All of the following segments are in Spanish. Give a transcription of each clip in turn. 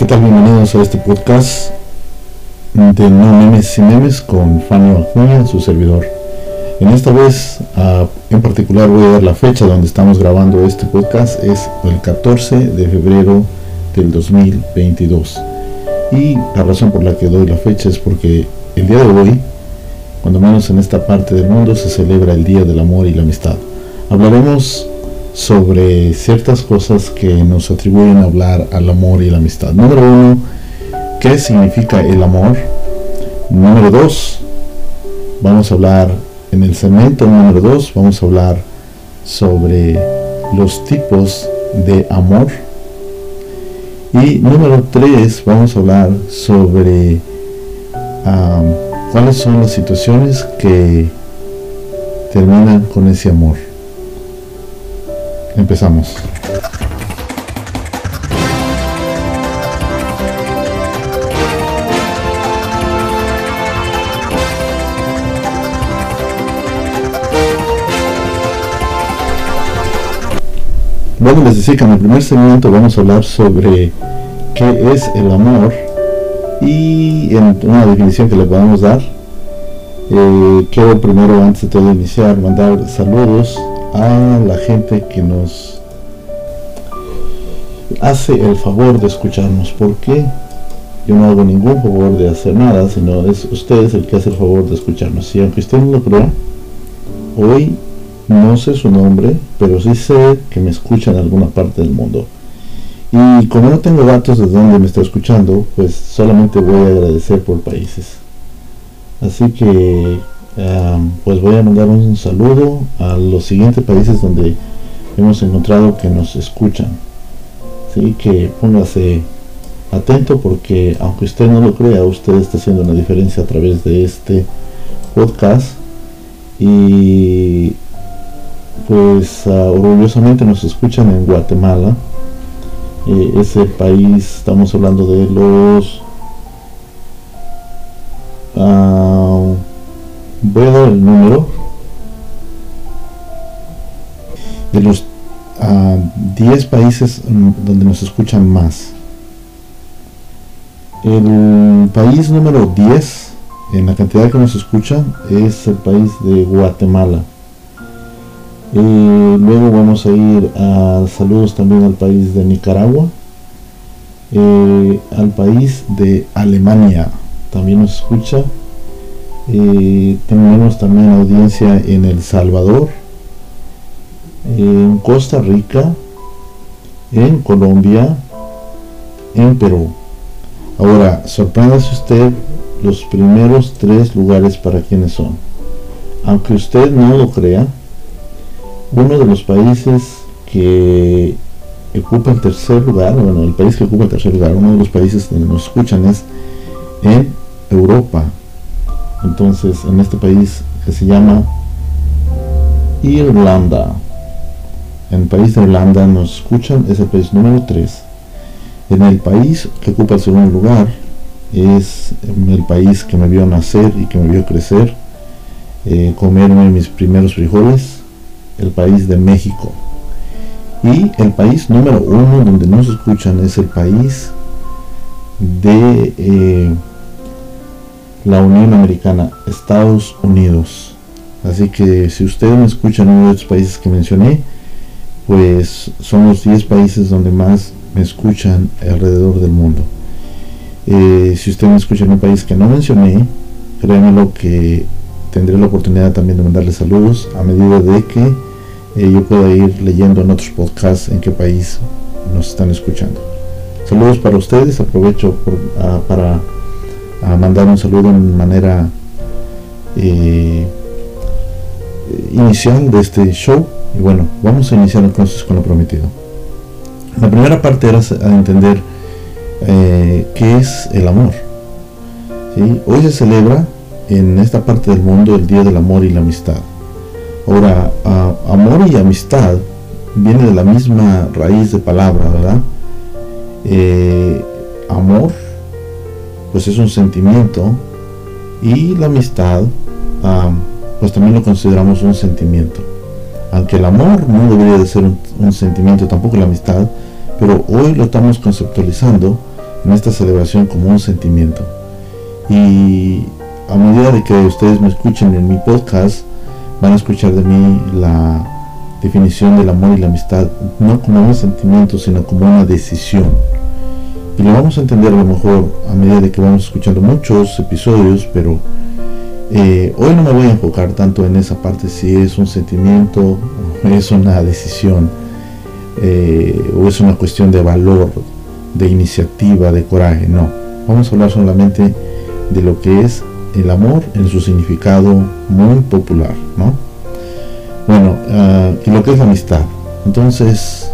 ¿qué tal? Bienvenidos a este podcast de No Memes y Memes con Fanny Acuña, su servidor. En esta vez, uh, en particular, voy a dar la fecha donde estamos grabando este podcast. Es el 14 de febrero del 2022. Y la razón por la que doy la fecha es porque el día de hoy, cuando menos en esta parte del mundo, se celebra el Día del Amor y la Amistad. Hablaremos sobre ciertas cosas que nos atribuyen a hablar al amor y la amistad. Número uno, ¿qué significa el amor? Número dos, vamos a hablar en el segmento número dos, vamos a hablar sobre los tipos de amor. Y número tres, vamos a hablar sobre um, cuáles son las situaciones que terminan con ese amor. Empezamos. Bueno, les decía que en el primer segmento vamos a hablar sobre qué es el amor y en una definición que le podemos dar. Eh, quiero primero, antes de todo iniciar, mandar saludos a la gente que nos hace el favor de escucharnos. Porque yo no hago ningún favor de hacer nada sino es ustedes el que hace el favor de escucharnos. Y aunque usted no lo crea hoy no sé su nombre pero sí sé que me escuchan en alguna parte del mundo. Y como no tengo datos de dónde me está escuchando pues solamente voy a agradecer por países. Así que pues voy a mandar un saludo a los siguientes países donde hemos encontrado que nos escuchan. Así que póngase atento porque aunque usted no lo crea, usted está haciendo una diferencia a través de este podcast. Y pues uh, orgullosamente nos escuchan en Guatemala. Eh, ese país, estamos hablando de los... Uh, voy a dar el número de los 10 ah, países donde nos escuchan más. El país número 10 en la cantidad que nos escuchan es el país de Guatemala. luego vamos a ir a saludos también al país de Nicaragua, eh, al país de Alemania, también nos escucha tenemos también audiencia en El Salvador, en Costa Rica, en Colombia, en Perú. Ahora, sorpréndase usted los primeros tres lugares para quienes son. Aunque usted no lo crea, uno de los países que ocupa el tercer lugar, bueno, el país que ocupa el tercer lugar, uno de los países donde nos escuchan es en Europa, entonces, en este país que se llama Irlanda. En el país de Irlanda nos escuchan, es el país número 3. En el país que ocupa el segundo lugar es el país que me vio nacer y que me vio crecer, eh, comerme mis primeros frijoles, el país de México. Y el país número uno donde nos escuchan es el país de eh, la Unión Americana, Estados Unidos. Así que si ustedes me escuchan en uno de estos países que mencioné, pues son los 10 países donde más me escuchan alrededor del mundo. Eh, si ustedes me escuchan en un país que no mencioné, créanmelo que tendré la oportunidad también de mandarles saludos a medida de que eh, yo pueda ir leyendo en otros podcasts en qué país nos están escuchando. Saludos para ustedes, aprovecho ah, para a mandar un saludo en manera eh, inicial de este show. Y bueno, vamos a iniciar entonces con lo prometido. La primera parte era entender eh, qué es el amor. Hoy se celebra en esta parte del mundo el Día del Amor y la Amistad. Ahora, amor y amistad viene de la misma raíz de palabra, ¿verdad? Eh, amor pues es un sentimiento y la amistad pues también lo consideramos un sentimiento aunque el amor no debería de ser un, sentimiento tampoco la amistad pero hoy lo estamos conceptualizando en esta celebración como un sentimiento. Y a medida de que ustedes me escuchen en mi podcast, van a escuchar de mí la definición del amor y la amistad, no como un sentimiento, sino como una decisión. Y lo vamos a entender a lo mejor a medida de que vamos escuchando muchos episodios, pero eh, hoy no me voy a enfocar tanto en esa parte si es un sentimiento o es una decisión eh, o es una cuestión de valor, de iniciativa, de coraje. No, vamos a hablar solamente de lo que es el amor en su significado muy popular, ¿no? Bueno, ah, y lo que es la amistad. Entonces,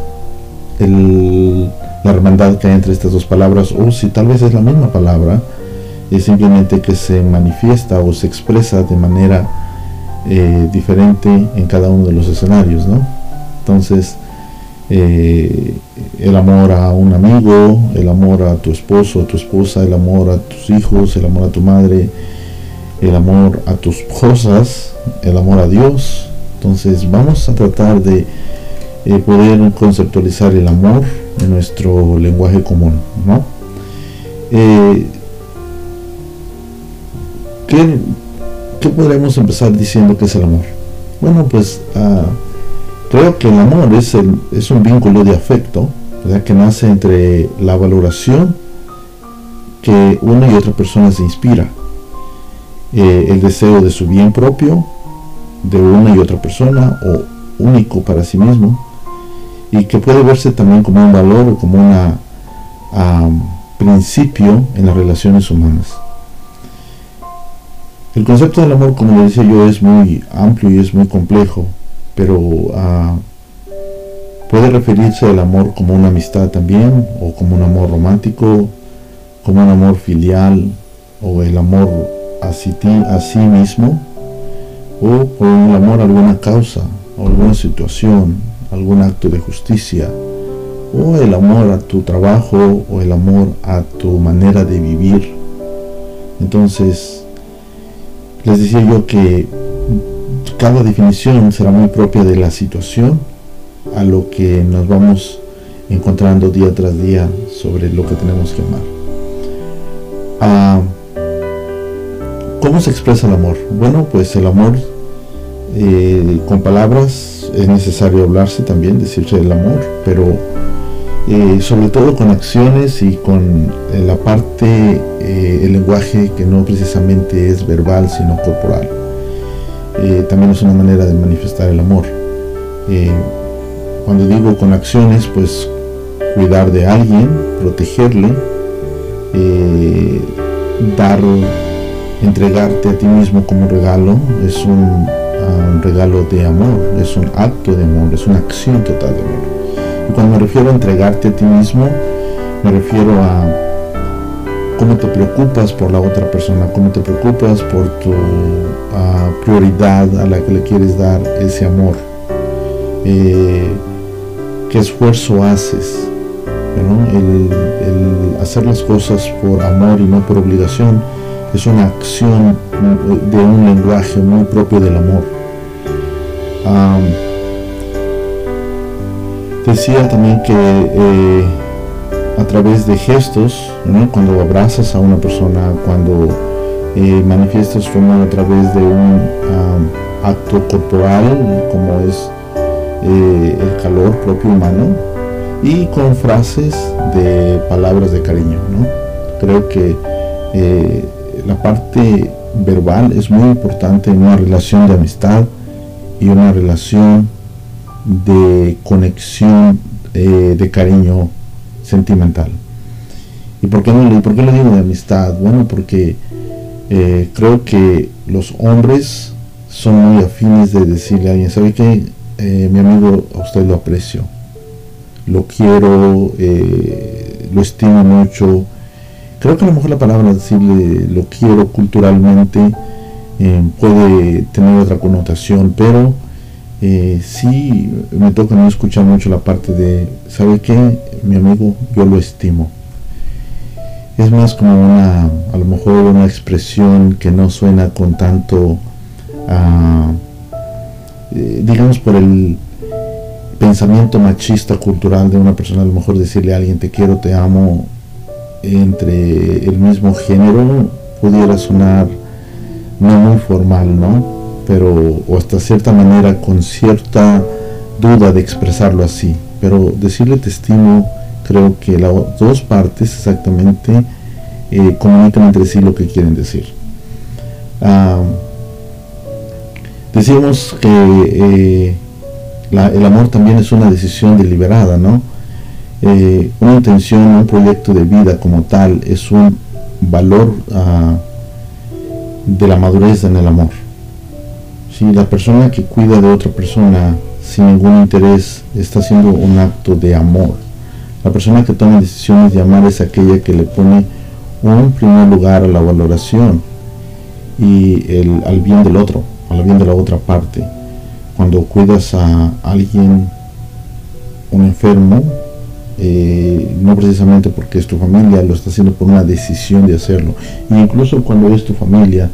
la hermandad que hay entre estas dos palabras, o si tal vez es la misma palabra, es simplemente que se manifiesta o se expresa de manera eh, diferente en cada uno de los escenarios, ¿no? Entonces, eh, el amor a un amigo, el amor a tu esposo, a tu esposa, el amor a tus hijos, el amor a tu madre, el amor a tus cosas, el amor a Dios. Entonces vamos a tratar de eh, poder conceptualizar el amor en nuestro lenguaje común, ¿no? ¿qué, podremos empezar diciendo que es el amor? Bueno, pues ah, creo que el amor es, el, es un vínculo de afecto que nace entre la valoración que una y otra persona se inspira, eh, el deseo de su bien propio de una y otra persona o único para sí mismo y que puede verse también como un valor o como un principio en las relaciones humanas. El concepto del amor, como le decía yo, es muy amplio y es muy complejo, pero ah, puede referirse al amor como una amistad también, o como un amor romántico, como un amor filial, o el amor a sí, a sí mismo, o por el amor a alguna causa, o alguna situación, algún acto de justicia, o el amor a tu trabajo, o el amor a tu manera de vivir. Entonces, les decía yo que cada definición será muy propia de la situación a lo que nos vamos encontrando día tras día sobre lo que tenemos que amar. Ah, ¿Cómo se expresa el amor? Bueno, pues el amor eh, con palabras es necesario hablarse también, decirse el amor, pero eh, sobre todo con acciones y con eh, la parte, eh, el lenguaje que no precisamente es verbal, sino corporal. también es una manera de manifestar el amor. cuando digo con acciones, pues cuidar de alguien, protegerle, dar, entregarte a ti mismo como regalo, es un, un regalo de amor, es un acto de amor, es una acción total de amor. Y cuando me refiero a entregarte a ti mismo, me refiero a cómo te preocupas por la otra persona, cómo te preocupas por tu prioridad a la que le quieres dar ese amor. Eh, ¿Qué esfuerzo haces? El, hacer las cosas por amor y no por obligación es una acción de un lenguaje muy propio del amor. Decía también que eh, a través de gestos, cuando abrazas a una persona, cuando eh, manifiestas tu amor a través de un acto corporal, como es eh, el calor propio humano, y con frases de palabras de cariño. Creo que la parte verbal es muy importante en una relación de amistad y una relación de conexión eh, de cariño sentimental. ¿Y por qué, no, por qué lo digo de amistad? Bueno, porque eh, creo que los hombres son muy afines de decirle a alguien, ¿sabe qué? Eh, mi amigo, a usted lo aprecio, lo quiero, lo estimo mucho. Creo que a lo mejor la palabra decirle lo quiero culturalmente puede tener otra connotación, pero eh, sí me toca no escuchar mucho la parte de, ¿sabe qué? Mi amigo, yo lo estimo. Es más como una, a lo mejor una expresión que no suena con tanto, ah, eh, digamos por el pensamiento machista cultural de una persona, a lo mejor decirle a alguien te quiero, te amo, entre el mismo género pudiera sonar no muy formal, ¿no? Pero, o hasta cierta manera con cierta duda de expresarlo así. Pero decirle te estimo, creo que las dos partes exactamente eh, comunican entre sí lo que quieren decir. Ah, decimos que eh, el amor también es una decisión deliberada, ¿no? Eh, una intención, un proyecto de vida como tal es un valor ah, de la madurez en el amor. Si la persona que cuida de otra persona sin ningún interés está haciendo un acto de amor. La persona que toma decisiones de amar es aquella que le pone un primer lugar a la valoración y el, al bien del otro, al bien de la otra parte. Cuando cuidas a alguien, un enfermo, eh, no precisamente porque es tu familia, lo está haciendo por una decisión de hacerlo. E incluso cuando es tu familia,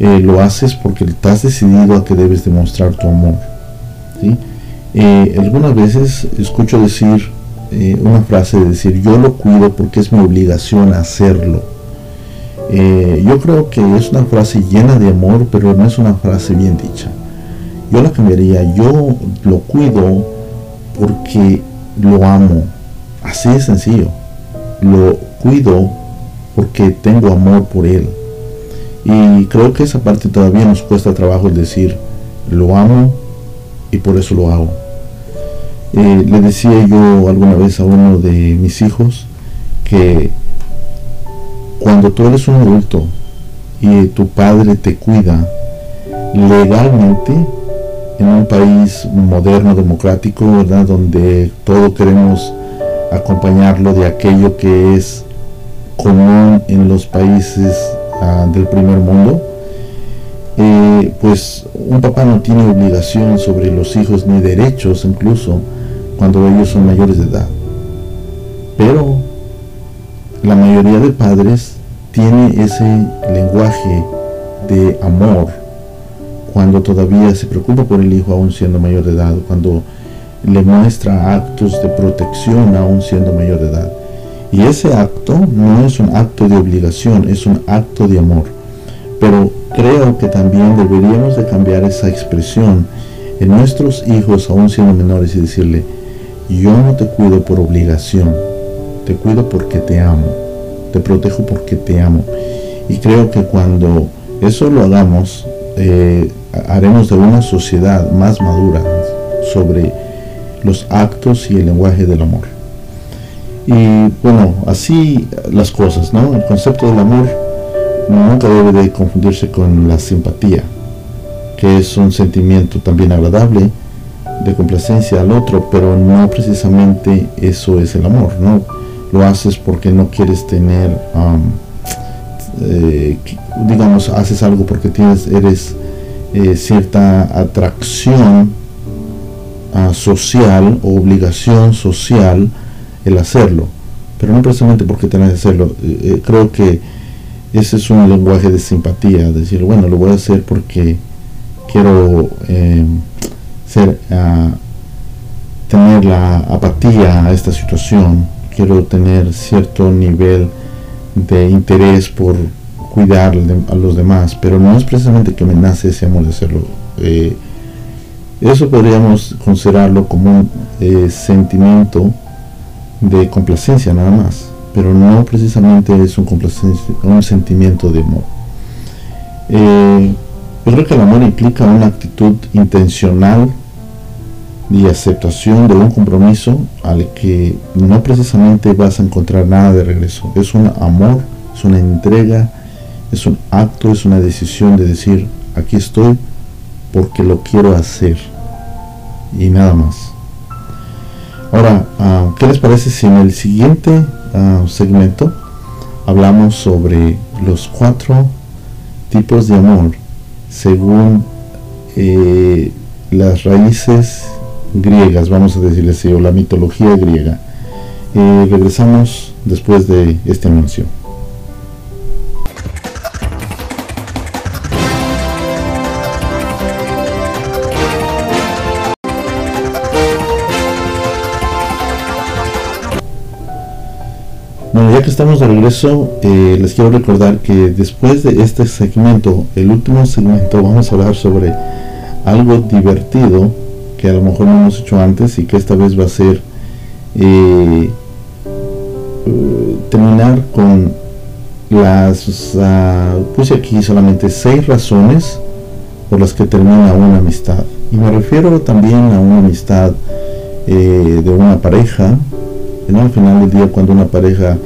eh, lo haces porque estás decidido a que debes demostrar tu amor. Eh, algunas veces escucho decir una frase de decir yo lo cuido porque es mi obligación hacerlo. yo creo que es una frase llena de amor, pero no es una frase bien dicha. Yo la cambiaría, yo lo cuido porque lo amo. Así de sencillo. Lo cuido porque tengo amor por él. Y creo que esa parte todavía nos cuesta trabajo el decir, lo amo y por eso lo hago. Eh, le decía yo alguna vez a uno de mis hijos que cuando tú eres un adulto y tu padre te cuida legalmente, en un país moderno, democrático. Donde todo queremos acompañarlo de aquello que es común en los países ah, del primer mundo, eh, pues un papá no tiene obligación sobre los hijos ni derechos incluso cuando ellos son mayores de edad. Pero la mayoría de padres tiene ese lenguaje de amor cuando todavía se preocupa por el hijo aún siendo mayor de edad, cuando le muestra actos de protección aún siendo mayor de edad. Y ese acto no es un acto de obligación, es un acto de amor. Pero creo que también deberíamos de cambiar esa expresión en nuestros hijos aún siendo menores y decirle, yo no te cuido por obligación, te cuido porque te amo, te protejo porque te amo. Y creo que cuando eso lo hagamos, eh, haremos de una sociedad más madura sobre los actos y el lenguaje del amor. Y bueno, así las cosas, ¿no? El concepto del amor nunca debe de confundirse con la simpatía, que es un sentimiento también agradable de complacencia al otro, pero no precisamente eso es el amor, ¿no? Lo haces porque no quieres tener, um, digamos, haces algo porque tienes, eres eh, cierta atracción social o obligación social el hacerlo, pero no precisamente porque tenés que hacerlo. Eh, eh, creo que ese es un lenguaje de simpatía, decir, bueno, lo voy a hacer porque quiero ser, ah, tener la apatía a esta situación, quiero tener cierto nivel de interés por cuidar a los demás, pero no es precisamente que me nace ese amor de hacerlo. Eh, eso podríamos considerarlo como un eh, sentimiento de complacencia nada más, pero no precisamente es un, un sentimiento de amor. Eh, yo creo que el amor implica una actitud intencional y aceptación de un compromiso al que no precisamente vas a encontrar nada de regreso. Es un amor, es una entrega, es un acto, es una decisión de decir, aquí estoy porque lo quiero hacer y nada más. Ahora, ah, ¿qué les parece si en el siguiente ah, segmento hablamos sobre los cuatro tipos de amor según eh, las raíces griegas, vamos a decirle así, o la mitología griega? Eh, regresamos después de este anuncio. Estamos de regreso, eh, les quiero recordar que después de este segmento, el último segmento, vamos a hablar sobre algo divertido que a lo mejor no hemos hecho antes y que esta vez va a ser eh, terminar con las, uh, puse aquí solamente seis razones por las que termina una amistad. Y me refiero también a una amistad eh, de una pareja, al final del día cuando una pareja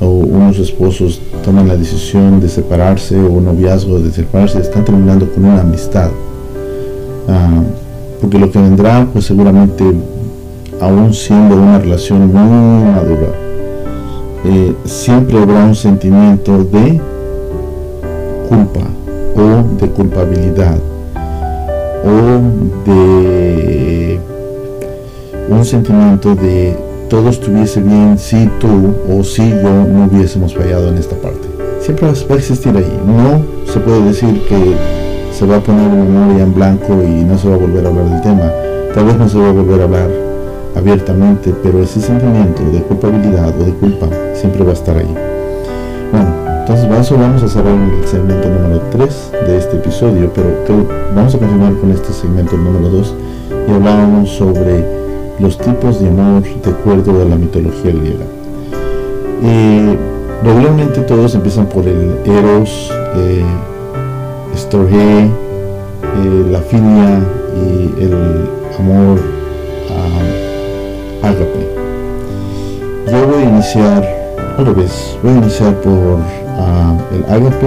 o unos esposos toman la decisión de separarse o un noviazgo de separarse, están terminando con una amistad. Ah, porque lo que vendrá, pues seguramente, aún siendo una relación muy madura, eh, siempre habrá un sentimiento de culpa o de culpabilidad o de un sentimiento de todo estuviese bien si tú o si yo no hubiésemos fallado en esta parte. Siempre va a existir ahí. No se puede decir que se va a poner la memoria en blanco y no se va a volver a hablar del tema. Tal vez no se va a volver a hablar abiertamente, pero ese sentimiento de culpabilidad o de culpa siempre va a estar ahí. Bueno, entonces vamos a cerrar el segmento número 3 de este episodio, pero vamos a continuar con este segmento número 2 y hablábamos sobre los tipos de amor de acuerdo a la mitología griega. Eh, regularmente todos empiezan por el eros, eh, eh, la filia y el amor uh, ágape. Yo voy a iniciar, al revés, voy a iniciar por ah, el ágape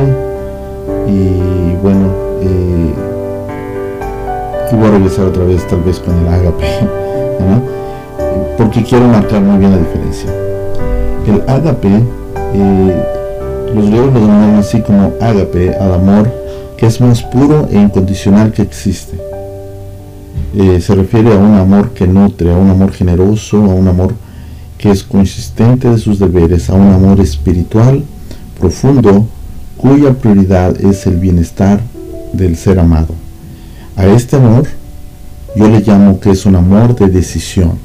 y bueno, eh, y voy a regresar otra vez tal vez con el ágape. porque quiero marcar muy bien la diferencia. El ágape, eh, los griegos lo denominan así como ágape al amor que es más puro e incondicional que existe. Eh, se refiere a un amor que nutre, a un amor generoso, a un amor que es consistente de sus deberes, a un amor espiritual profundo cuya prioridad es el bienestar del ser amado. A este amor yo le llamo que es un amor de decisión,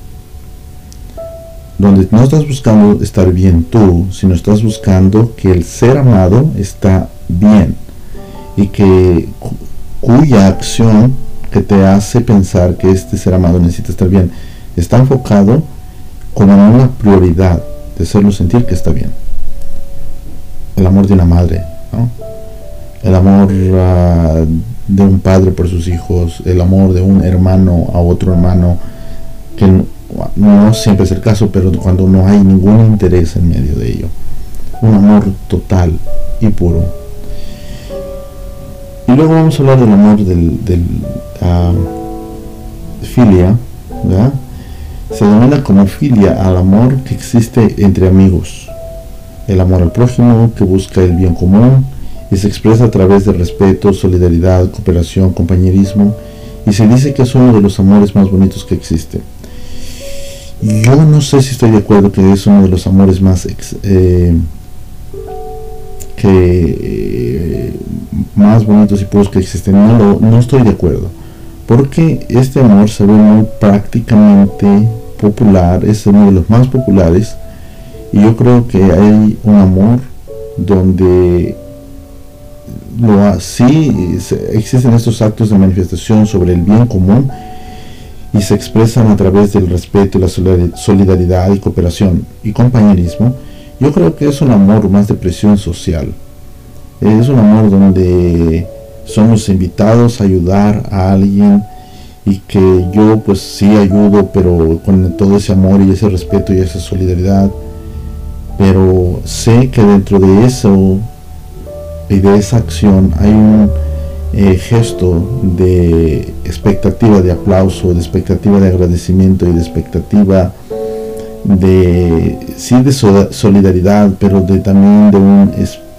donde no estás buscando estar bien tú, sino estás buscando que el ser amado está bien y que cuya acción que te hace pensar que este ser amado necesita estar bien está enfocado como una prioridad de hacerlo sentir que está bien. El amor de una madre, el amor uh, de un padre por sus hijos, el amor de un hermano a otro hermano, que no, siempre es el caso, pero cuando no hay ningún interés en medio de ello. Un amor total y puro. Y luego vamos a hablar del amor del, del ah, filia, Se denomina como filia al amor que existe entre amigos. El amor al prójimo que busca el bien común, se expresa a través de respeto, solidaridad, cooperación, compañerismo y se dice que es uno de los amores más bonitos que existe. Yo no sé si estoy de acuerdo que es uno de los amores más eh, que eh, más bonitos y puros que existen. No, no estoy de acuerdo. Porque este amor se ve muy prácticamente popular, es uno de los más populares. Y yo creo que hay un amor donde lo así existen estos actos de manifestación sobre el bien común y se expresan a través del respeto y la solidaridad y cooperación y compañerismo, yo creo que es un amor más de presión social. Es un amor donde somos invitados a ayudar a alguien y que yo pues sí ayudo, pero con todo ese amor y ese respeto y esa solidaridad. Pero sé que dentro de eso y de esa acción hay un eh, gesto de expectativa de aplauso, de expectativa de agradecimiento y de expectativa de sí de solidaridad, pero de también de, un,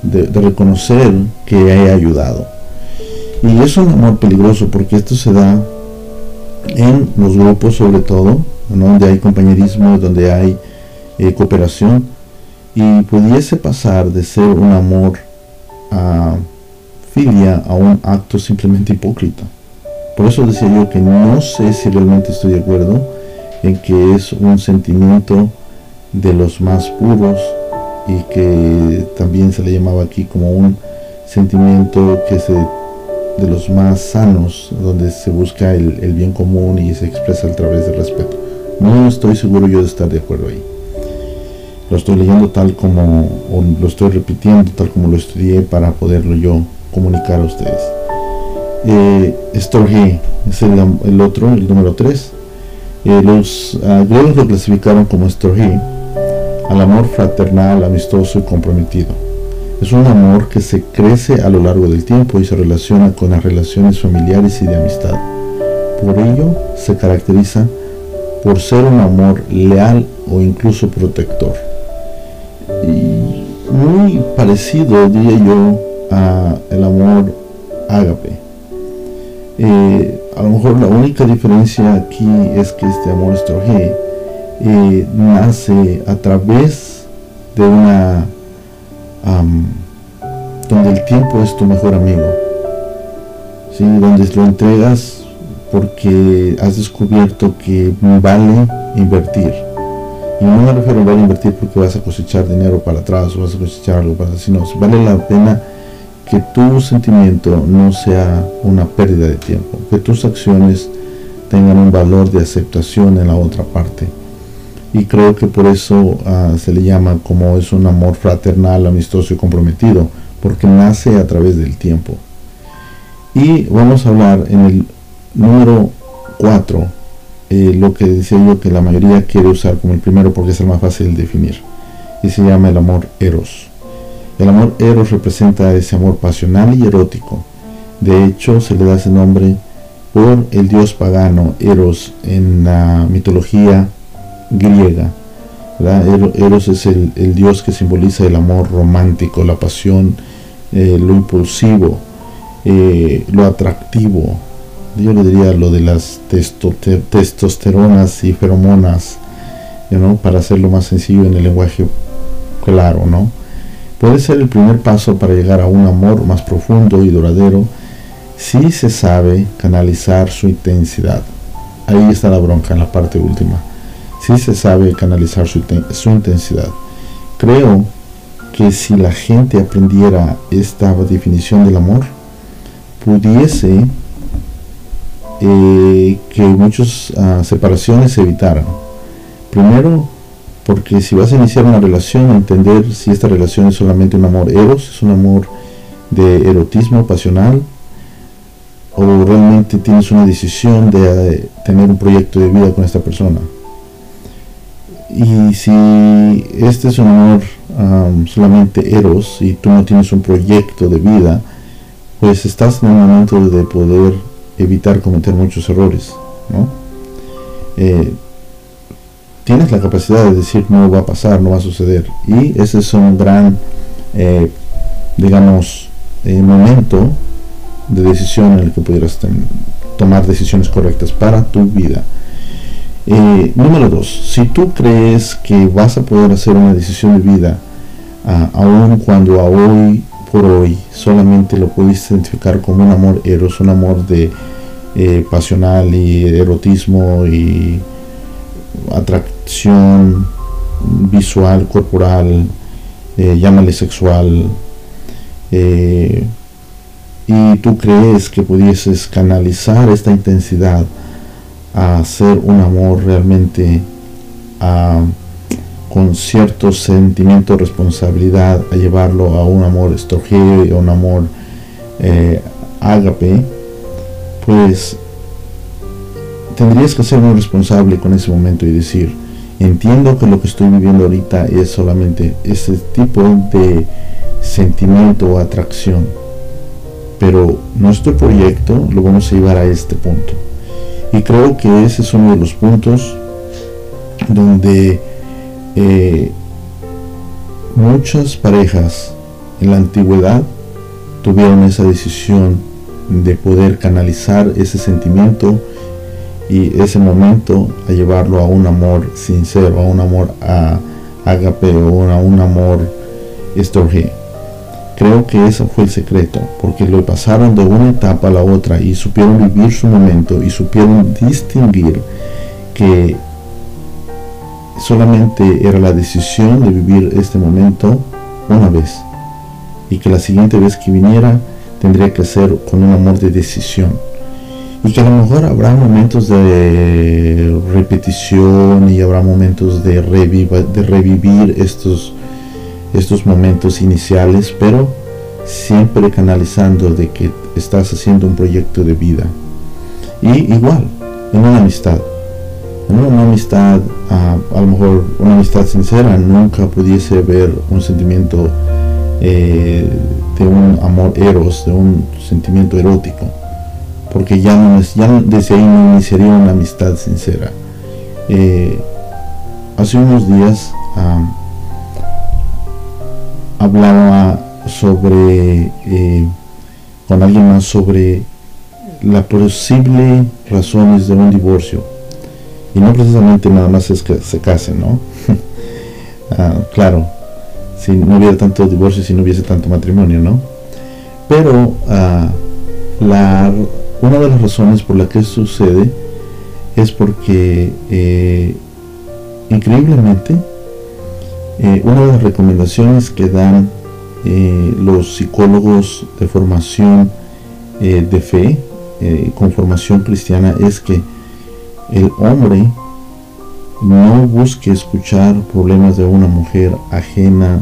de, reconocer que he ayudado. Y es un amor peligroso porque esto se da en los grupos sobre todo, donde hay compañerismo, donde hay eh, cooperación, y pudiese pasar de ser un amor a filia a un acto simplemente hipócrita. Por eso decía yo que no sé si realmente estoy de acuerdo en que es un sentimiento de los más puros y que también se le llamaba aquí como un sentimiento que se de los más sanos, donde se busca el, bien común y se expresa a través del respeto. No estoy seguro yo de estar de acuerdo ahí. Lo estoy leyendo tal como, lo estoy repitiendo tal como lo estudié para poderlo yo comunicar a ustedes. Eh, Storge es el, el, otro, el número 3. Eh, los griegos lo clasificaron como Storge, al amor fraternal, amistoso y comprometido es un amor que se crece a lo largo del tiempo y se relaciona con las relaciones familiares y de amistad. Por ello, se caracteriza por ser un amor leal o incluso protector. Muy parecido, diría yo, a el amor ágape. Eh, a lo mejor la única diferencia aquí es que este amor estorge eh, nace a través de una donde el tiempo es tu mejor amigo, ¿sí? donde lo entregas porque has descubierto que vale invertir. Y no me refiero a invertir porque vas a cosechar dinero para atrás o vas a cosechar algo para atrás, sino vale la pena que tu sentimiento no sea una pérdida de tiempo, que tus acciones tengan un valor de aceptación en la otra parte y creo que por eso uh, se le llama como es un amor fraternal, amistoso y comprometido, porque nace a través del tiempo. Y vamos a hablar en el número 4, eh, lo que decía yo que la mayoría quiere usar como el primero porque es el más fácil de definir, y se llama el amor eros. El amor eros representa ese amor pasional y erótico. De hecho, se le da ese nombre por el dios pagano Eros en la mitología griega. Eros es el, dios que simboliza el amor romántico, la pasión, eh, lo impulsivo, eh, lo atractivo. Yo le diría lo de las testosteronas y feromonas, ¿no? para hacerlo más sencillo en el lenguaje claro. ¿no? Puede ser el primer paso para llegar a un amor más profundo y duradero si se sabe canalizar su intensidad. Ahí está la bronca en la parte última si se sabe canalizar su, intensidad. Creo que si la gente aprendiera esta definición del amor, pudiese eh, que muchas ah, separaciones se evitaran. Primero, porque si vas a iniciar una relación, entender si esta relación es solamente un amor eros, es un amor de erotismo pasional, o realmente tienes una decisión de eh, tener un proyecto de vida con esta persona. Y si este es un amor solamente eros y tú no tienes un proyecto de vida, pues estás en un momento de poder evitar cometer muchos errores. ¿no? Eh, tienes la capacidad de decir no va a pasar, no va a suceder. Y ese es un gran, eh, digamos, eh, momento de decisión en el que pudieras tomar decisiones correctas para tu vida. Número dos, si tú crees que vas a poder hacer una decisión de vida, uh, aun cuando a hoy hoy solamente lo puedes identificar como un amor eros, un amor de eh, pasional y erotismo y atracción visual, corporal, eh, llámale sexual, y tú crees que pudieses canalizar esta intensidad a hacer un amor realmente con cierto sentimiento de responsabilidad, a llevarlo a un amor estorgeo y a un amor eh, ágape, pues tendrías que ser muy responsable con ese momento y decir, entiendo que lo que estoy viviendo ahorita es solamente ese tipo de sentimiento o atracción, pero nuestro proyecto lo vamos a llevar a este punto. Y creo que ese es uno de los puntos donde eh, muchas parejas en la antigüedad tuvieron esa decisión de poder canalizar ese sentimiento y ese momento a llevarlo a un amor sincero, a un amor a agape o a un amor estorge. Creo que ese fue el secreto, porque lo pasaron de una etapa a la otra y supieron vivir su momento y supieron distinguir que solamente era la decisión de vivir este momento una vez y que la siguiente vez que viniera tendría que ser con un amor de decisión y que a lo mejor habrá momentos de repetición y habrá momentos de, de revivir estos, estos momentos iniciales, pero siempre canalizando de que estás haciendo un proyecto de vida. Y igual, en una amistad. Una amistad, a, a lo mejor una amistad sincera, nunca pudiese haber un sentimiento eh, de un amor eros, de un sentimiento erótico porque ya, no es, ya desde ahí no iniciaría una amistad sincera. Eh, hace unos días hablaba sobre, eh, con alguien más sobre la posible razones de un divorcio. Y no precisamente nada más es que se casen, ¿no? Ah, claro, si no hubiera tanto divorcio, si no hubiese tanto matrimonio, ¿no? Pero ah, la una de las razones por la que sucede es porque eh, increíblemente eh, una de las recomendaciones que dan eh, los psicólogos de formación de fe con formación cristiana es que el hombre no busque escuchar problemas de una mujer ajena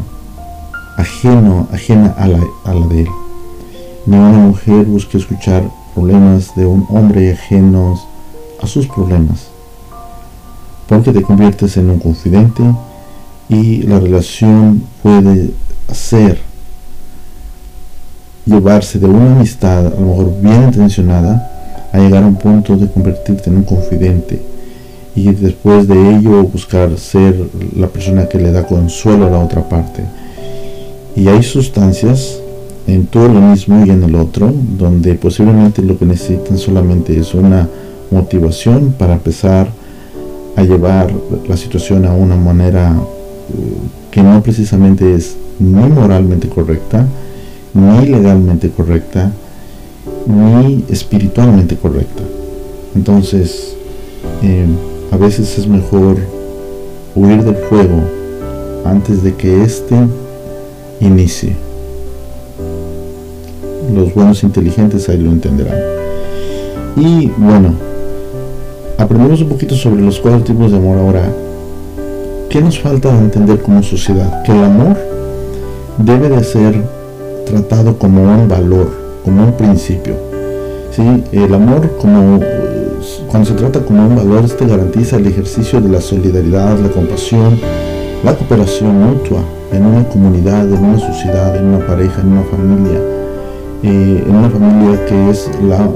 ajeno ajena a la, de él. Ni una mujer busque escuchar problemas de un hombre ajenos a sus problemas, porque te conviertes en un confidente y la relación puede ser llevarse de una amistad, a lo mejor bien intencionada, a llegar a un punto de convertirte en un confidente y después de ello buscar ser la persona que le da consuelo a la otra parte. Y hay sustancias en todo lo mismo y en el otro, donde posiblemente lo que necesitan solamente es una motivación para empezar a llevar la situación a una manera eh, que no precisamente es ni moralmente correcta, ni legalmente correcta, ni espiritualmente correcta. Entonces, eh, a veces es mejor huir del fuego antes de que éste inicie los buenos inteligentes ahí lo entenderán. Y bueno, aprendemos un poquito sobre los cuatro tipos de amor ahora. ¿Qué nos falta entender como sociedad? Que el amor debe de ser tratado como un valor, como un principio. ¿sí? El amor como cuando se trata como un valor, este garantiza el ejercicio de la solidaridad, la compasión, la cooperación mutua en una comunidad, en una sociedad, en una pareja, en una familia eh, en una familia que es la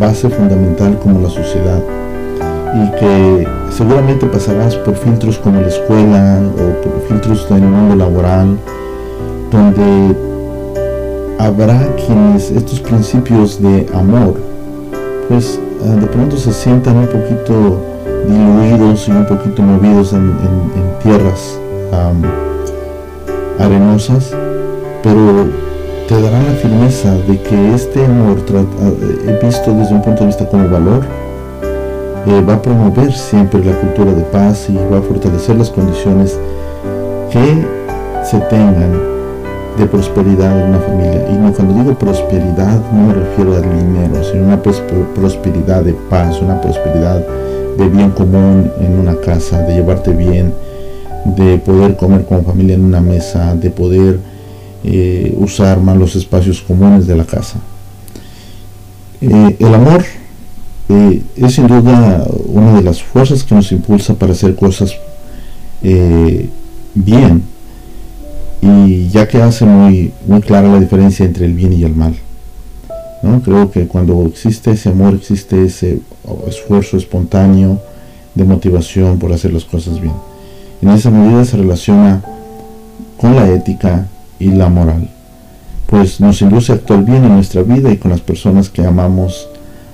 base fundamental como la sociedad y que seguramente pasarás por filtros como la escuela o por filtros en el mundo laboral donde habrá quienes estos principios de amor pues ah, de pronto se sientan un poquito diluidos y un poquito movidos en, tierras arenosas pero te dará la firmeza de que este amor eh, visto desde un punto de vista como valor eh, va a promover siempre la cultura de paz y va a fortalecer las condiciones que se tengan de prosperidad en una familia. Y no, cuando digo prosperidad no me refiero al dinero, sino una prosperidad de paz, una prosperidad de bien común en una casa, de llevarte bien, de poder comer como familia en una mesa, de poder eh, usar más los espacios comunes de la casa. Eh, el amor eh, es sin duda una de las fuerzas que nos impulsa para hacer cosas bien y ya que hace muy, muy clara la diferencia entre el bien y el mal. ¿no? Creo que cuando existe ese amor, existe ese esfuerzo espontáneo de motivación por hacer las cosas bien. En esa medida se relaciona con la ética, y la moral, pues nos induce a actuar bien en nuestra vida y con las personas que amamos.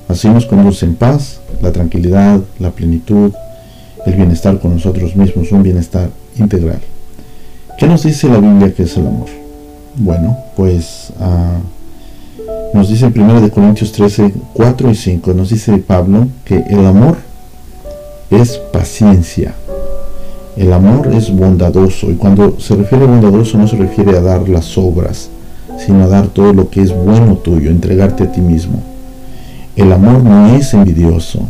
Así nos conduce en paz, la tranquilidad, la plenitud, el bienestar con nosotros mismos, un bienestar integral. ¿Qué nos dice la Biblia que es el amor? Bueno, pues ah, nos dice en 1 Corintios 13, 4 y 5, nos dice Pablo que el amor es paciencia. El amor es bondadoso y cuando se refiere a bondadoso no se refiere a dar las obras, sino a dar todo lo que es bueno tuyo, entregarte a ti mismo. El amor no es envidioso,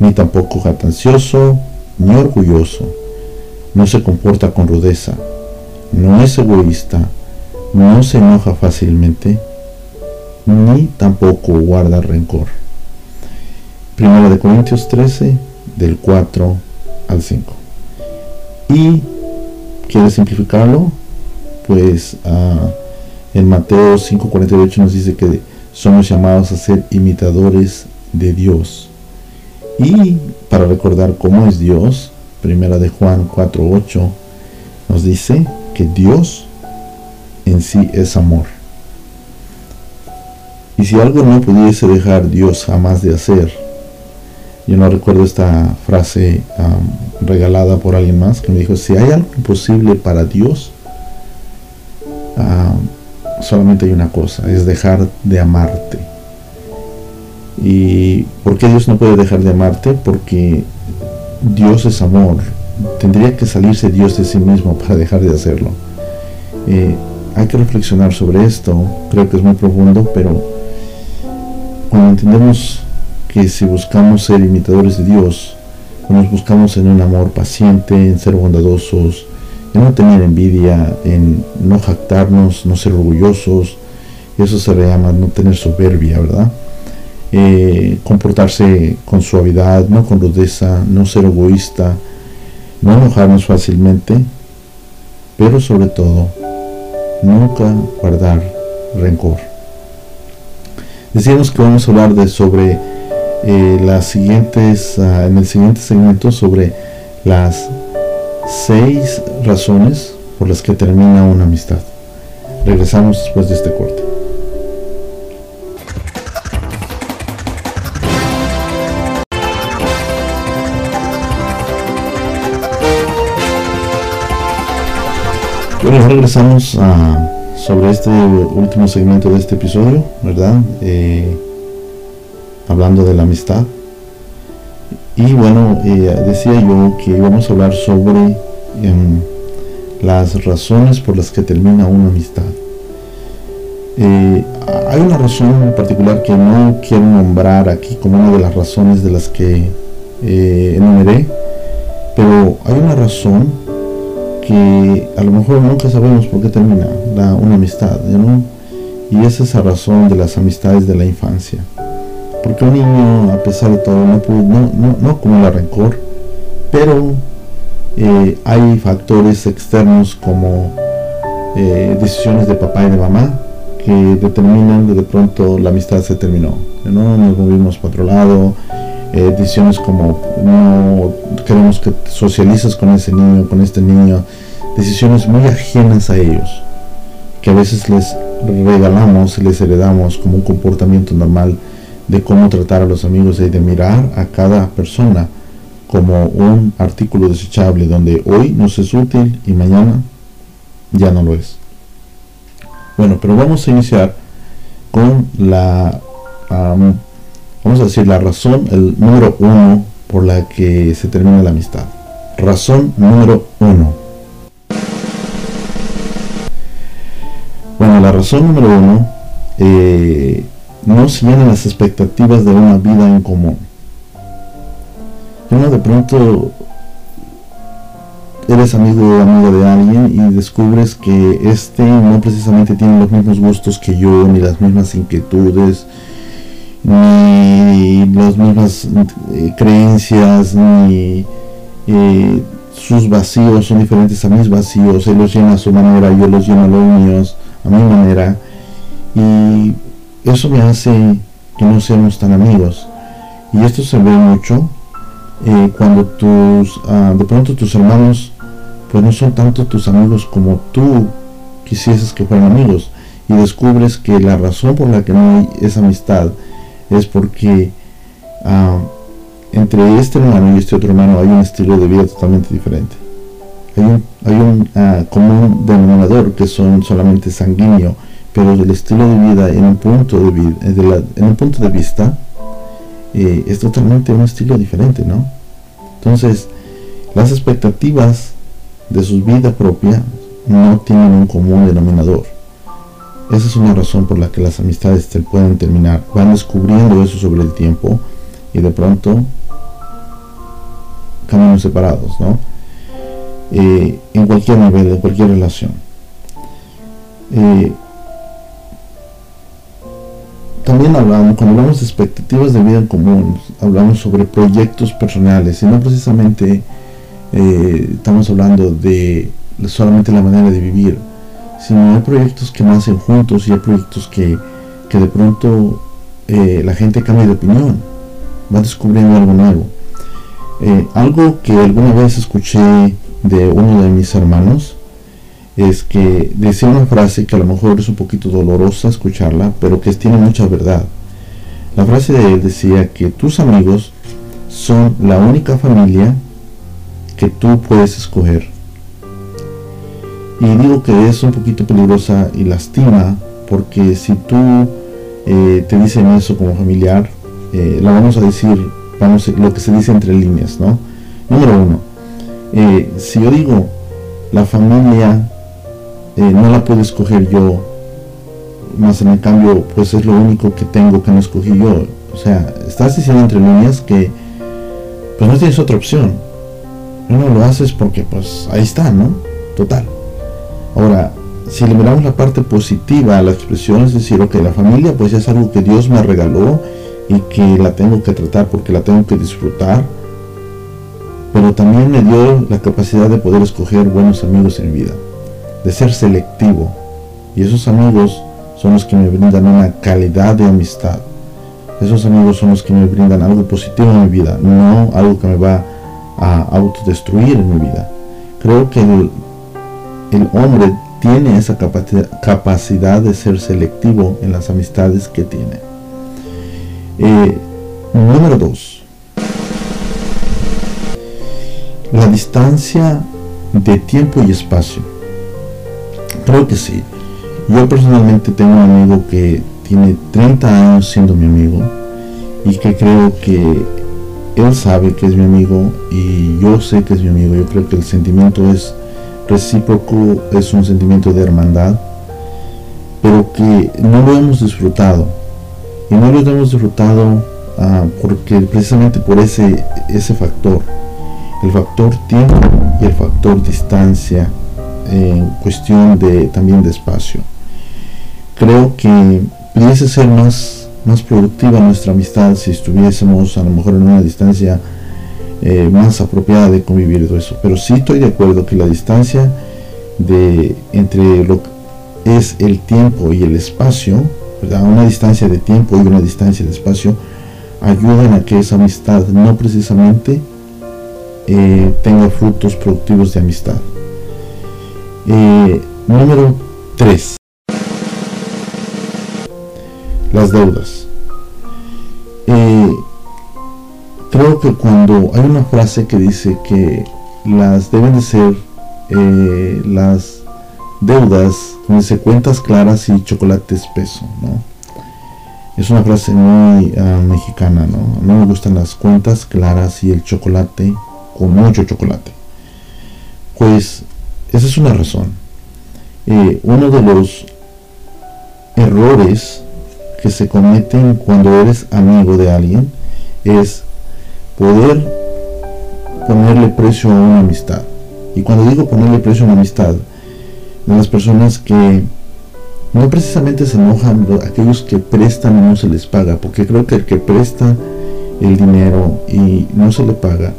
ni tampoco jatancioso, ni orgulloso. No se comporta con rudeza, no es egoísta, no se enoja fácilmente, ni tampoco guarda rencor. Primera de Corintios 13, del 4 al 5. Y quiere simplificarlo, pues uh, en Mateo 5:48 nos dice que somos llamados a ser imitadores de Dios. Y para recordar cómo es Dios, primera de Juan 4:8 nos dice que Dios en sí es amor. Y si algo no pudiese dejar Dios jamás de hacer, yo no recuerdo esta frase regalada por alguien más que me dijo, si hay algo imposible para Dios, solamente hay una cosa, es dejar de amarte. ¿Y por qué Dios no puede dejar de amarte? Porque Dios es amor. Tendría que salirse Dios de sí mismo para dejar de hacerlo. Eh, hay que reflexionar sobre esto. Creo que es muy profundo, pero cuando entendemos que si buscamos ser imitadores de Dios, nos buscamos en un amor paciente, en ser bondadosos, en no tener envidia, en no jactarnos, no ser orgullosos, eso se le llama no tener soberbia, ¿verdad? Eh, comportarse con suavidad, no con rudeza, no ser egoísta, no enojarnos fácilmente, pero sobre todo, nunca guardar rencor. Decíamos que vamos a hablar de sobre eh, las siguientes, ah, en el siguiente segmento sobre las seis razones por las que termina una amistad. Regresamos después de este corte. Bueno, regresamos a, sobre este último segmento de este episodio, ¿verdad? Eh, hablando de la amistad. Y bueno, eh, decía yo que íbamos a hablar sobre em, las razones por las que termina una amistad. Eh, hay una razón en particular que no quiero nombrar aquí como una de las razones de las que enumeré, pero hay una razón que a lo mejor nunca sabemos por qué termina una amistad, y es esa razón de las amistades de la infancia. Porque un niño, a pesar de todo, no, no, no, no acumula rencor, pero eh, hay factores externos como eh, decisiones de papá y de mamá que determinan que de pronto la amistad se terminó. ¿no? Nos movimos para otro lado, eh, decisiones como no queremos que socialices con ese niño, con este niño, decisiones muy ajenas a ellos, que a veces les regalamos, les heredamos como un comportamiento normal de cómo tratar a los amigos y de mirar a cada persona como un artículo desechable donde hoy nos es útil y mañana ya no lo es. Bueno, pero vamos a iniciar con la, vamos a decir, la razón, el número uno por la que se termina la amistad. Razón número uno. Bueno, la razón número uno eh, no se llenan las expectativas de una vida en común. Uno de pronto eres amigo o amiga de alguien y descubres que este no precisamente tiene los mismos gustos que yo, ni las mismas inquietudes, ni las mismas eh, creencias, ni eh, sus vacíos son diferentes a mis vacíos, él los llena a su manera, yo los lleno a los míos, a mi manera. Y eso me hace que no seamos tan amigos. Y esto se ve mucho eh, cuando tus, ah, de pronto tus hermanos, pues no son tanto tus amigos como tú quisieses que fueran amigos. Y descubres que la razón por la que no hay esa amistad es porque ah, entre este hermano y este otro hermano hay un estilo de vida totalmente diferente. Hay un, ah, común denominador que son solamente sanguíneo pero el estilo de vida en un punto de, vida, en un punto de vista eh, es totalmente un estilo diferente, ¿no? Entonces, Las expectativas de su vida propia no tienen un común denominador. Esa es una razón por la que las amistades te pueden terminar. Van descubriendo eso sobre el tiempo y de pronto caminos separados, ¿no? Eh, en cualquier nivel, en cualquier relación. Eh, también hablamos, cuando hablamos de expectativas de vida en común, hablamos sobre proyectos personales y no precisamente eh, estamos hablando de solamente la manera de vivir, sino hay proyectos que nacen juntos y hay proyectos que, de pronto la gente cambia de opinión, va descubriendo algo nuevo. algo que alguna vez escuché de uno de mis hermanos es que decía una frase que a lo mejor es un poquito dolorosa escucharla, pero que tiene mucha verdad. La frase de él decía que tus amigos son la única familia que tú puedes escoger. Y digo que es un poquito peligrosa y lastima, porque si tú eh, te dicen eso como familiar, eh, la vamos a decir, vamos, lo que se dice entre líneas, ¿no? Número uno, eh, si yo digo, la familia eh, no la puedo escoger yo, más en el cambio, pues es lo único que tengo que no escogí yo. O sea, estás diciendo entre líneas que pues no tienes otra opción. No lo haces porque pues ahí está, ¿no? Total. Ahora, si le miramos la parte positiva a la expresión, es decir, ok, la familia pues es algo que Dios me regaló y que la tengo que tratar porque la tengo que disfrutar pero también me dio la capacidad de poder escoger buenos amigos en vida, de ser selectivo. Y esos amigos son los que me brindan una calidad de amistad. Esos amigos son los que me brindan algo positivo en mi vida, no algo que me va a autodestruir en mi vida. Creo que hombre tiene esa capacidad de ser selectivo en las amistades que tiene. Eh, número 2 la distancia de tiempo y espacio. Creo que sí. Yo personalmente tengo un amigo que tiene 30 años siendo mi amigo y que creo que él sabe que es mi amigo y yo sé que es mi amigo. Yo creo que el sentimiento es recíproco, es un sentimiento de hermandad, pero que no lo hemos disfrutado. Y no lo hemos disfrutado ah, porque precisamente por ese, ese factor el factor tiempo y el factor distancia en cuestión de también de espacio. Creo que pudiese ser más, más productiva nuestra amistad si estuviésemos a lo mejor en una distancia eh, más apropiada de convivir todo eso. Pero sí estoy de acuerdo que la distancia de entre lo que es el tiempo y el espacio, una distancia de tiempo y una distancia de espacio, ayudan a que esa amistad no precisamente eh, tenga frutos productivos de amistad. Eh, número 3. Las deudas. Creo que cuando hay una frase que dice que las deben de ser las deudas, dice cuentas claras y chocolate espeso, ¿no? Es una frase muy ah, mexicana, ¿no? No me gustan las cuentas claras y el chocolate con mucho chocolate. Pues esa es una razón. Eh, uno de los errores que se cometen cuando eres amigo de alguien es poder ponerle precio a una amistad. Y cuando digo ponerle precio a una amistad, de las personas que no precisamente se enojan aquellos que prestan y no se les paga, porque creo que el que presta el dinero y no se le paga,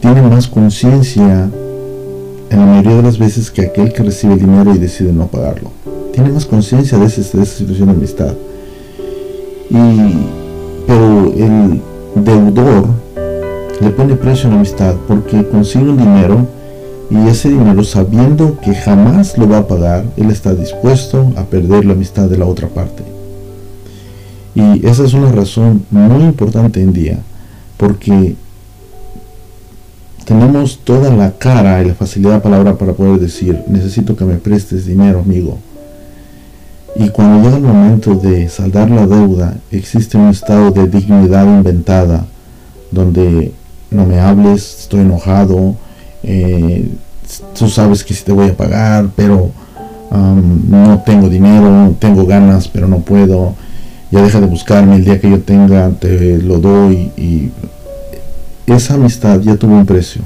tiene más conciencia en la mayoría de las veces que aquel que recibe el dinero y decide no pagarlo. Tiene más conciencia de, esa situación de amistad. pero el deudor le pone precio a la amistad porque consigue un dinero y ese dinero sabiendo que jamás lo va a pagar, él está dispuesto a perder la amistad de la otra parte. Y esa es una razón muy importante en día, porque tenemos toda la cara y la facilidad de palabra para poder decir, necesito que me prestes dinero, amigo. Y cuando llega el momento de saldar la deuda, existe un estado de dignidad inventada, donde no me hables, estoy enojado, eh, tú sabes que si te voy a pagar, pero no tengo dinero, tengo ganas, pero no puedo, ya deja de buscarme, el día que yo tenga te lo doy y esa amistad ya tuvo un precio.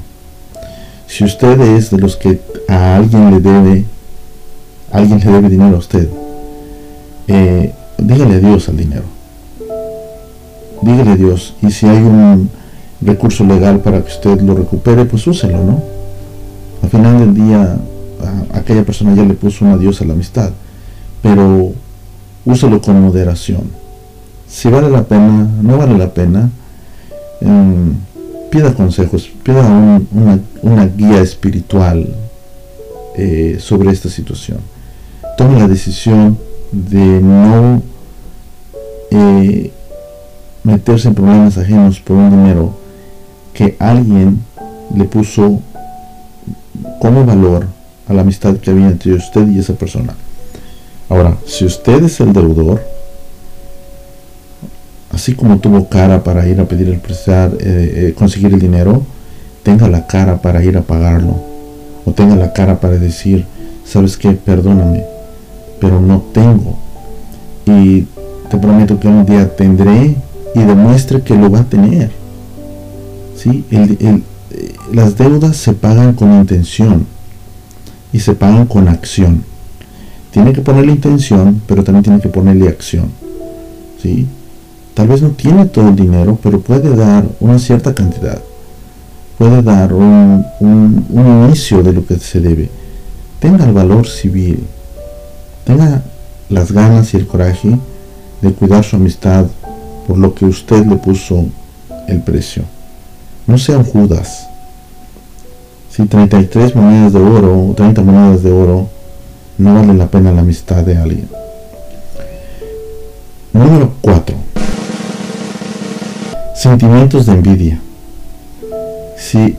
Si usted es de los que a alguien le debe, alguien le debe dinero a usted, eh, dígale adiós al dinero. Dígale adiós. Y si hay un recurso legal para que usted lo recupere, pues úselo, ¿no? Al final del día, aquella persona ya le puso un adiós a la amistad, pero úselo con moderación. Si vale la pena, no vale la pena, em, pida consejos, pida una, guía espiritual eh, sobre esta situación. Tome la decisión de no eh, meterse en problemas ajenos por un dinero que alguien le puso como valor a la amistad que había entre usted y esa persona. Ahora, si usted es el deudor, así como tuvo cara para ir a pedir el prestar, eh, eh, conseguir el dinero, tenga la cara para ir a pagarlo. O tenga la cara para decir, sabes qué, perdóname, pero no tengo. Y te prometo que un día tendré y demuestre que lo va a tener. ¿Sí? Eh, las deudas se pagan con intención y se pagan con acción. Tiene que ponerle intención, pero también tiene que ponerle acción. ¿Sí? Tal vez no tiene todo el dinero, pero puede dar una cierta cantidad. Puede dar un, inicio de lo que se debe. Tenga el valor civil. Tenga las ganas y el coraje de cuidar su amistad por lo que usted le puso el precio. No sean Judas. Si 33 monedas de oro o 30 monedas de oro no vale la pena la amistad de alguien. Número 4. Sentimientos de envidia. Si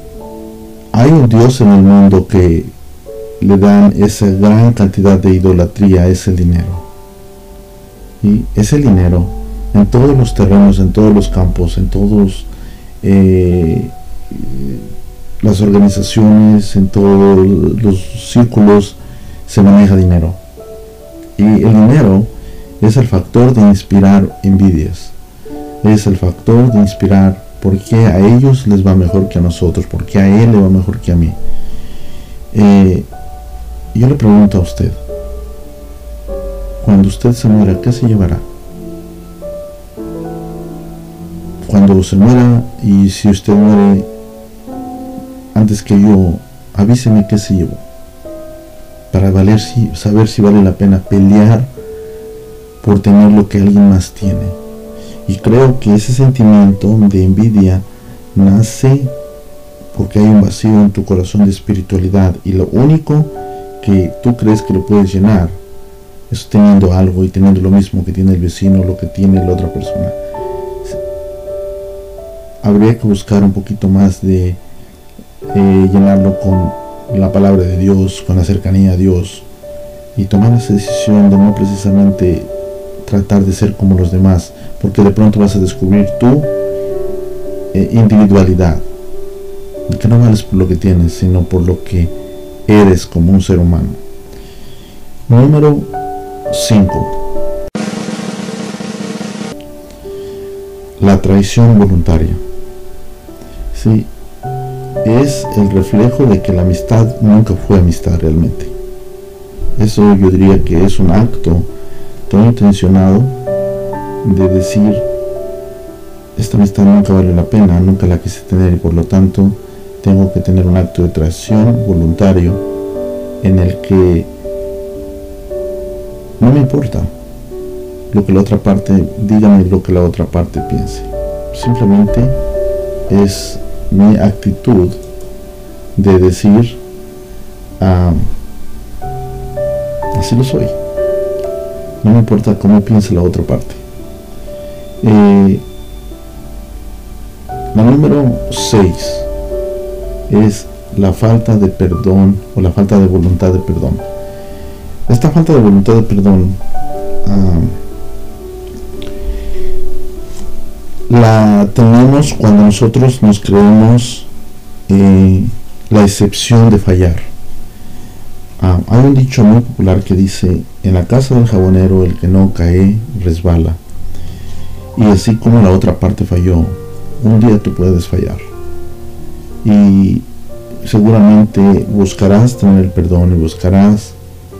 hay un Dios en el mundo que le dan esa gran cantidad de idolatría, es el dinero. Y ese dinero en todos los terrenos, en todos los campos, en todos eh, las organizaciones, en todos los círculos se maneja dinero. Y el dinero es el factor de inspirar envidias. Es el factor de inspirar por qué a ellos les va mejor que a nosotros, por qué a él le va mejor que a mí. Eh, yo le pregunto a usted, cuando usted se muera, ¿qué se llevará? Cuando se muera y si usted muere antes que yo, avíseme qué se llevó. Para valer si, saber si vale la pena pelear por tener lo que alguien más tiene. Y creo que ese sentimiento de envidia nace porque hay un vacío en tu corazón de espiritualidad y lo único que tú crees que lo puedes llenar es teniendo algo y teniendo lo mismo que tiene el vecino, lo que tiene la otra persona. Habría que buscar un poquito más de llenarlo con la palabra de Dios, con la cercanía a Dios y tomar esa decisión de no precisamente tratar de ser como los demás, porque de pronto vas a descubrir tu eh, individualidad, que no vales por lo que tienes, sino por lo que eres como un ser humano. Número 5. La traición voluntaria. Sí, es el reflejo de que la amistad nunca fue amistad realmente. Eso yo diría que es un acto tan intencionado de decir, esta amistad nunca vale la pena, nunca la quise tener y por lo tanto tengo que tener un acto de traición voluntario en el que no me importa lo que la otra parte diga ni lo que la otra parte piense. Simplemente es mi actitud de decir ah, así lo soy. No me importa cómo piense la otra parte. Eh, la número 6 es la falta de perdón o la falta de voluntad de perdón. Esta falta de voluntad de perdón ah, la tenemos cuando nosotros nos creemos eh, la excepción de fallar. Ah, hay un dicho muy popular que dice, en la casa del jabonero el que no cae resbala. Y así como la otra parte falló, un día tú puedes fallar. Y seguramente buscarás tener el perdón y buscarás,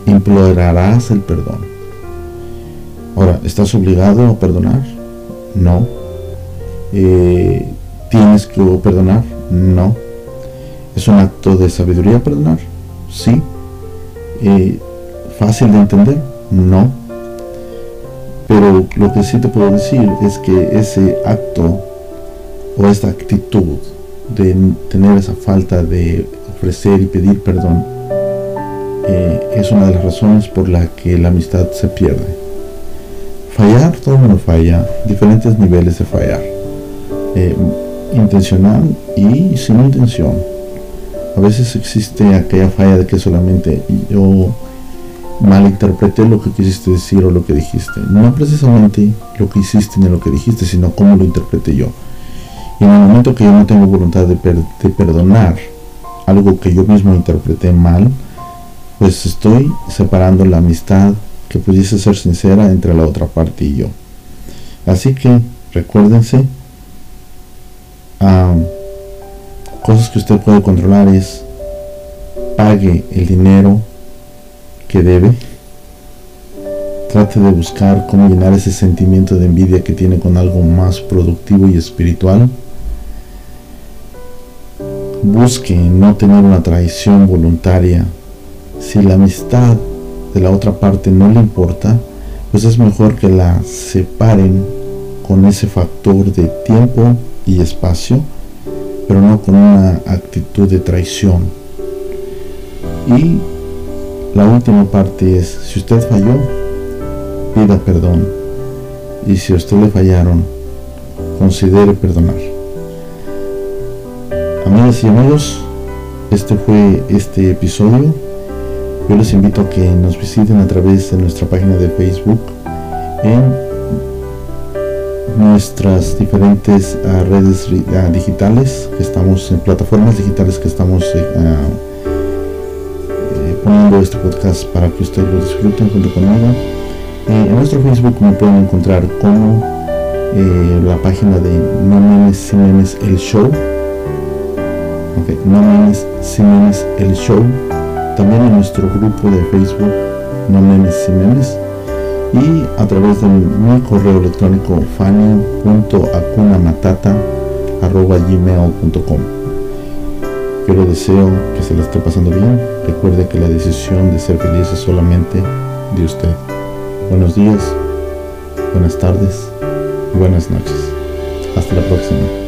implorarás el perdón. Ahora, ¿estás obligado a perdonar? No. Eh, ¿Tienes que perdonar? No. ¿Es un acto de sabiduría perdonar? Sí. Eh, ¿Fácil de entender? No. Pero lo que sí te puedo decir es que ese acto o esta actitud de tener esa falta de ofrecer y pedir perdón eh, es una de las razones por la que la amistad se pierde. Fallar, todo el mundo falla, diferentes niveles de fallar. Eh, intencional y sin intención. A veces existe aquella falla de que solamente yo malinterpreté lo que quisiste decir o lo que dijiste. No precisamente lo que hiciste ni lo que dijiste, sino cómo lo interpreté yo. Y en el momento que yo no tengo voluntad de, de perdonar algo que yo mismo interpreté mal, pues estoy separando la amistad que pudiese ser sincera entre la otra parte y yo. Así que recuérdense, cosas que usted puede controlar es pague el dinero que debe. Trate de buscar cómo llenar ese sentimiento de envidia que tiene con algo más productivo y espiritual. Busque no tener una traición voluntaria. Si la amistad de la otra parte no le importa, pues es mejor que la separen con ese factor de tiempo y espacio, pero no con una actitud de traición. Y la última parte es, si usted falló, pida perdón. Y si a usted le fallaron, considere perdonar. Amigas y amigos, este fue este episodio yo les invito a que nos visiten a través de nuestra página de Facebook en nuestras diferentes ah, redes ah, digitales que estamos en plataformas digitales que estamos eh, ah, eh, poniendo este podcast para que ustedes lo disfruten junto conmigo. Eh, en nuestro Facebook me pueden encontrar como la página de No Memes Sin Memes El Show. Okay, No Memes Sin Memes El Show. También en nuestro grupo de Facebook No Memes y Memes y a través de mi correo electrónico fanny.acunamatata.gmail.com Yo le deseo que se le esté pasando bien. Recuerde que la decisión de ser feliz es solamente de usted. Buenos días, buenas tardes buenas noches. Hasta la próxima.